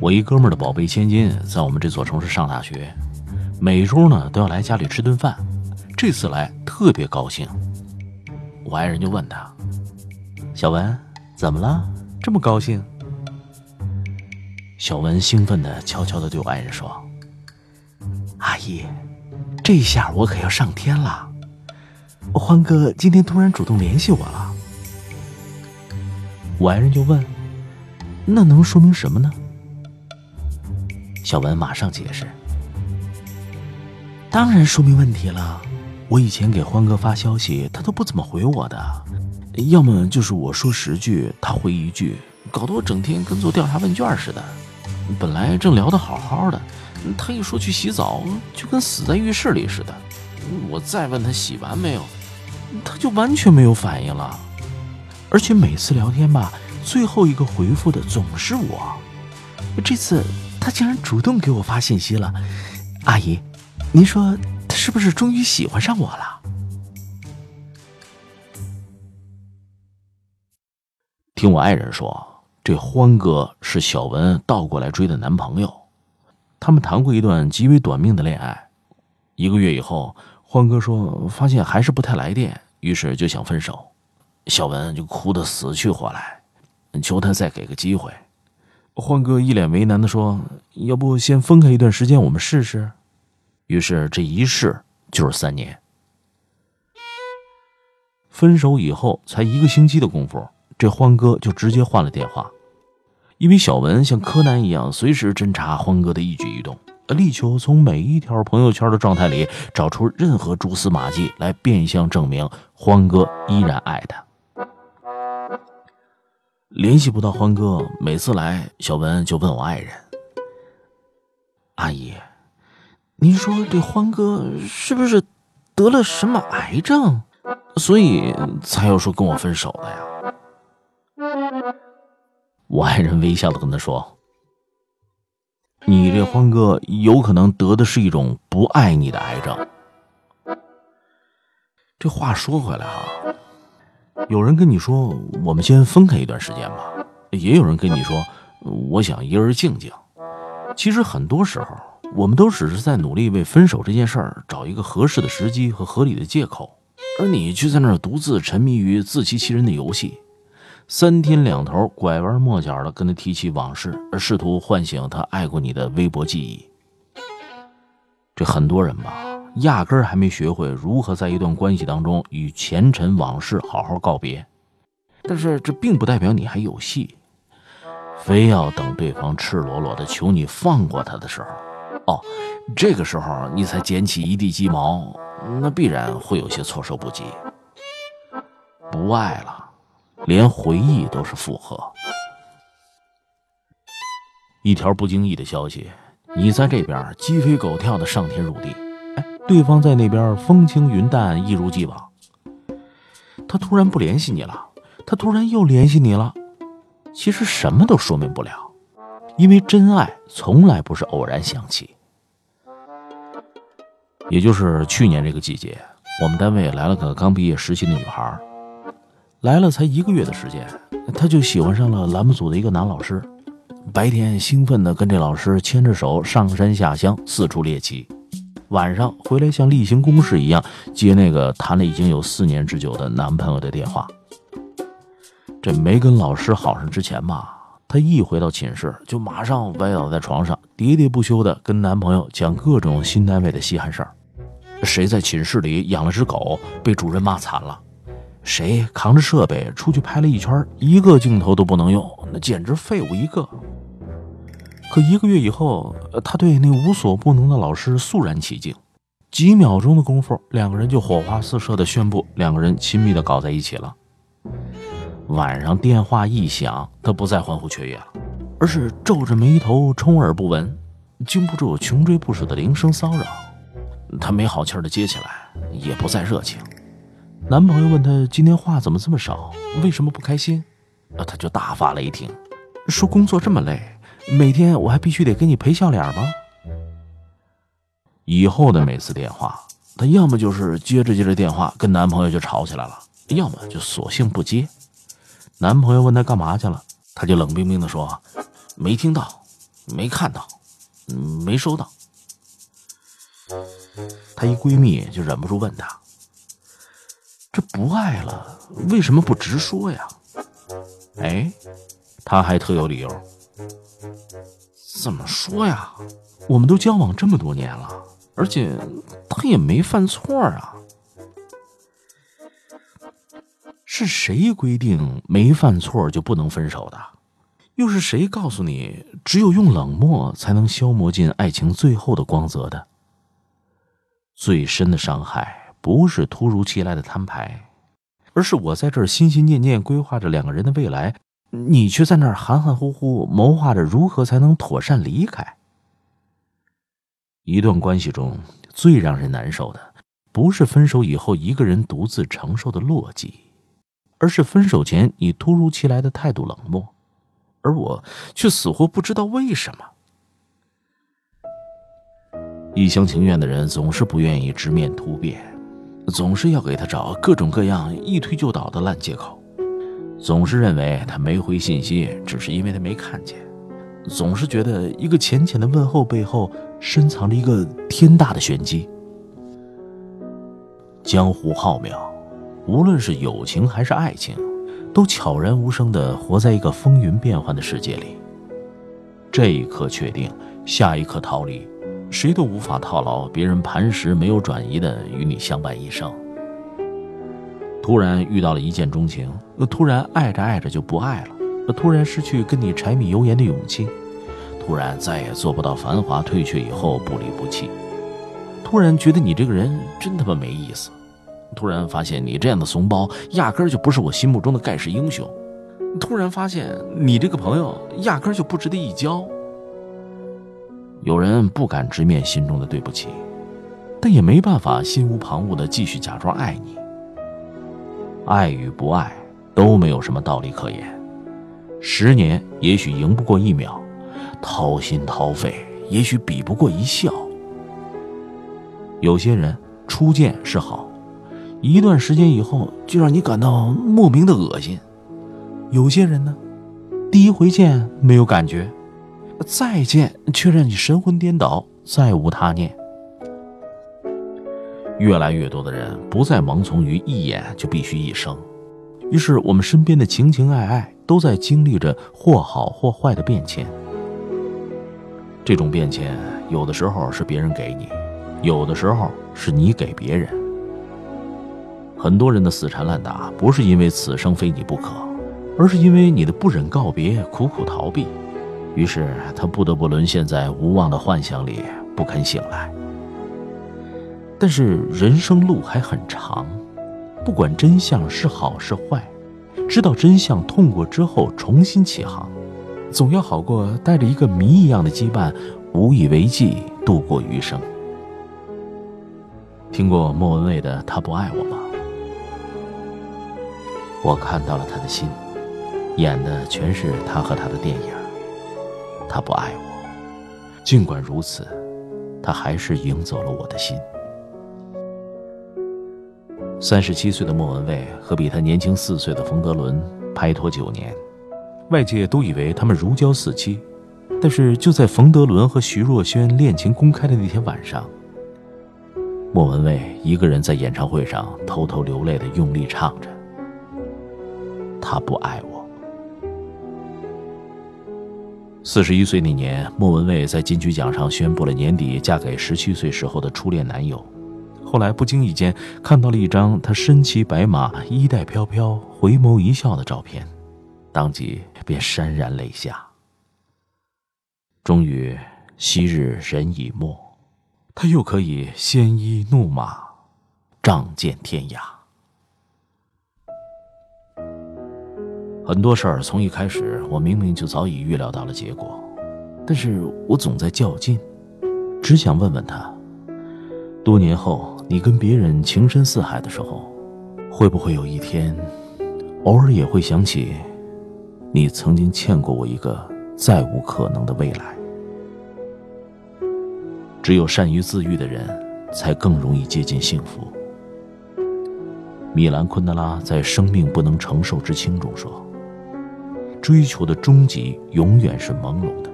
我一哥们儿的宝贝千金在我们这座城市上大学，每周呢都要来家里吃顿饭。这次来特别高兴，我爱人就问他：“小文，怎么了？这么高兴？”小文兴奋的悄悄的对我爱人说：“阿姨，这下我可要上天了！欢哥今天突然主动联系我了。”我爱人就问：“那能说明什么呢？”小文马上解释：“当然说明问题了。我以前给欢哥发消息，他都不怎么回我的，要么就是我说十句，他回一句，搞得我整天跟做调查问卷似的。本来正聊得好好的，他一说去洗澡，就跟死在浴室里似的。我再问他洗完没有，他就完全没有反应了。而且每次聊天吧，最后一个回复的总是我。这次。”他竟然主动给我发信息了，阿姨，您说他是不是终于喜欢上我了？听我爱人说，这欢哥是小文倒过来追的男朋友，他们谈过一段极为短命的恋爱。一个月以后，欢哥说发现还是不太来电，于是就想分手。小文就哭得死去活来，求他再给个机会。欢哥一脸为难的说：“要不先分开一段时间，我们试试。”于是这一试就是三年。分手以后才一个星期的功夫，这欢哥就直接换了电话，因为小文像柯南一样随时侦查欢哥的一举一动，力求从每一条朋友圈的状态里找出任何蛛丝马迹，来变相证明欢哥依然爱他。联系不到欢哥，每次来，小文就问我爱人：“阿姨，您说这欢哥是不是得了什么癌症，所以才要说跟我分手的呀？”我爱人微笑的跟他说：“你这欢哥有可能得的是一种不爱你的癌症。”这话说回来哈。有人跟你说，我们先分开一段时间吧；也有人跟你说，我想一人静静。其实很多时候，我们都只是在努力为分手这件事儿找一个合适的时机和合理的借口，而你却在那儿独自沉迷于自欺欺人的游戏，三天两头拐弯抹角的跟他提起往事，而试图唤醒他爱过你的微薄记忆。这很多人吧。压根儿还没学会如何在一段关系当中与前尘往事好好告别，但是这并不代表你还有戏，非要等对方赤裸裸的求你放过他的时候，哦，这个时候你才捡起一地鸡毛，那必然会有些措手不及。不爱了，连回忆都是负荷。一条不经意的消息，你在这边鸡飞狗跳的上天入地。对方在那边风轻云淡，一如既往。他突然不联系你了，他突然又联系你了。其实什么都说明不了，因为真爱从来不是偶然想起。也就是去年这个季节，我们单位来了个刚毕业实习的女孩，来了才一个月的时间，她就喜欢上了栏目组的一个男老师。白天兴奋地跟这老师牵着手上山下乡，四处猎奇。晚上回来像例行公事一样接那个谈了已经有四年之久的男朋友的电话。这没跟老师好上之前吧，她一回到寝室就马上歪倒在床上，喋喋不休的跟男朋友讲各种新单位的稀罕事儿。谁在寝室里养了只狗，被主任骂惨了；谁扛着设备出去拍了一圈，一个镜头都不能用，那简直废物一个。可一个月以后，他对那无所不能的老师肃然起敬，几秒钟的功夫，两个人就火花四射的宣布两个人亲密的搞在一起了。晚上电话一响，他不再欢呼雀跃了，而是皱着眉头，充耳不闻，经不住穷追不舍的铃声骚扰。他没好气的接起来，也不再热情。男朋友问他今天话怎么这么少，为什么不开心？他就大发雷霆，说工作这么累。每天我还必须得给你赔笑脸吗？以后的每次电话，她要么就是接着接着电话跟男朋友就吵起来了，要么就索性不接。男朋友问她干嘛去了，她就冷冰冰的说：“没听到。”没看到，没收到。她一闺蜜就忍不住问她：“这不爱了，为什么不直说呀？”哎，她还特有理由。怎么说呀？我们都交往这么多年了，而且他也没犯错啊。是谁规定没犯错就不能分手的？又是谁告诉你只有用冷漠才能消磨尽爱情最后的光泽的？最深的伤害不是突如其来的摊牌，而是我在这儿心心念念规划着两个人的未来，你却在那儿含含糊糊谋划着如何才能妥善离开。一段关系中最让人难受的，不是分手以后一个人独自承受的落寂。而是分手前你突如其来的态度冷漠，而我却死活不知道为什么。一厢情愿的人总是不愿意直面突变，总是要给他找各种各样一推就倒的烂借口，总是认为他没回信息只是因为他没看见，总是觉得一个浅浅的问候背后深藏着一个天大的玄机。江湖浩渺。无论是友情还是爱情，都悄然无声地活在一个风云变幻的世界里。这一刻确定，下一刻逃离，谁都无法套牢别人磐石没有转移的与你相伴一生。突然遇到了一见钟情，突然爱着爱着就不爱了，突然失去跟你柴米油盐的勇气，突然再也做不到繁华退却以后不离不弃，突然觉得你这个人真他妈没意思。突然发现你这样的怂包，压根就不是我心目中的盖世英雄。突然发现你这个朋友，压根就不值得一交。有人不敢直面心中的对不起，但也没办法心无旁骛的继续假装爱你。爱与不爱都没有什么道理可言。十年也许赢不过一秒，掏心掏肺也许比不过一笑。有些人初见是好。一段时间以后，就让你感到莫名的恶心。有些人呢，第一回见没有感觉，再见却让你神魂颠倒，再无他念。越来越多的人不再盲从于一眼就必须一生，于是我们身边的情情爱爱都在经历着或好或坏的变迁。这种变迁，有的时候是别人给你，有的时候是你给别人。很多人的死缠烂打，不是因为此生非你不可，而是因为你的不忍告别、苦苦逃避，于是他不得不沦陷在无望的幻想里，不肯醒来。但是人生路还很长，不管真相是好是坏，知道真相，痛过之后重新起航，总要好过带着一个谜一样的羁绊，无以为继度过余生。听过莫文蔚的《他不爱我》吗？我看到了他的心，演的全是他和他的电影。他不爱我，尽管如此，他还是赢走了我的心。三十七岁的莫文蔚和比他年轻四岁的冯德伦拍拖九年，外界都以为他们如胶似漆。但是就在冯德伦和徐若瑄恋情公开的那天晚上，莫文蔚一个人在演唱会上偷偷流泪的用力唱着。他不爱我。四十一岁那年，莫文蔚在金曲奖上宣布了年底嫁给十七岁时候的初恋男友。后来不经意间看到了一张他身骑白马、衣带飘飘、回眸一笑的照片，当即便潸然泪下。终于，昔日人已没，他又可以鲜衣怒马，仗剑天涯。很多事儿从一开始，我明明就早已预料到了结果，但是我总在较劲，只想问问他：多年后你跟别人情深似海的时候，会不会有一天，偶尔也会想起，你曾经欠过我一个再无可能的未来？只有善于自愈的人，才更容易接近幸福。米兰昆德拉在《生命不能承受之轻》中说。追求的终极永远是朦胧的，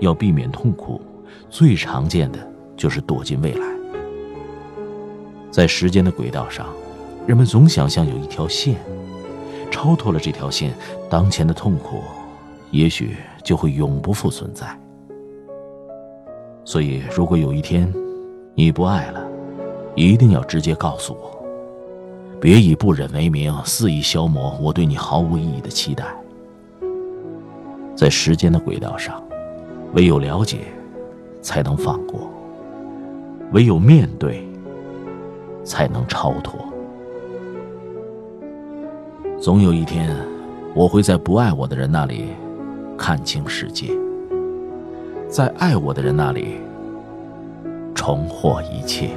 要避免痛苦，最常见的就是躲进未来。在时间的轨道上，人们总想象有一条线，超脱了这条线，当前的痛苦，也许就会永不复存在。所以，如果有一天你不爱了，一定要直接告诉我，别以不忍为名，肆意消磨我对你毫无意义的期待。在时间的轨道上，唯有了解，才能放过；唯有面对，才能超脱。总有一天，我会在不爱我的人那里看清世界，在爱我的人那里重获一切。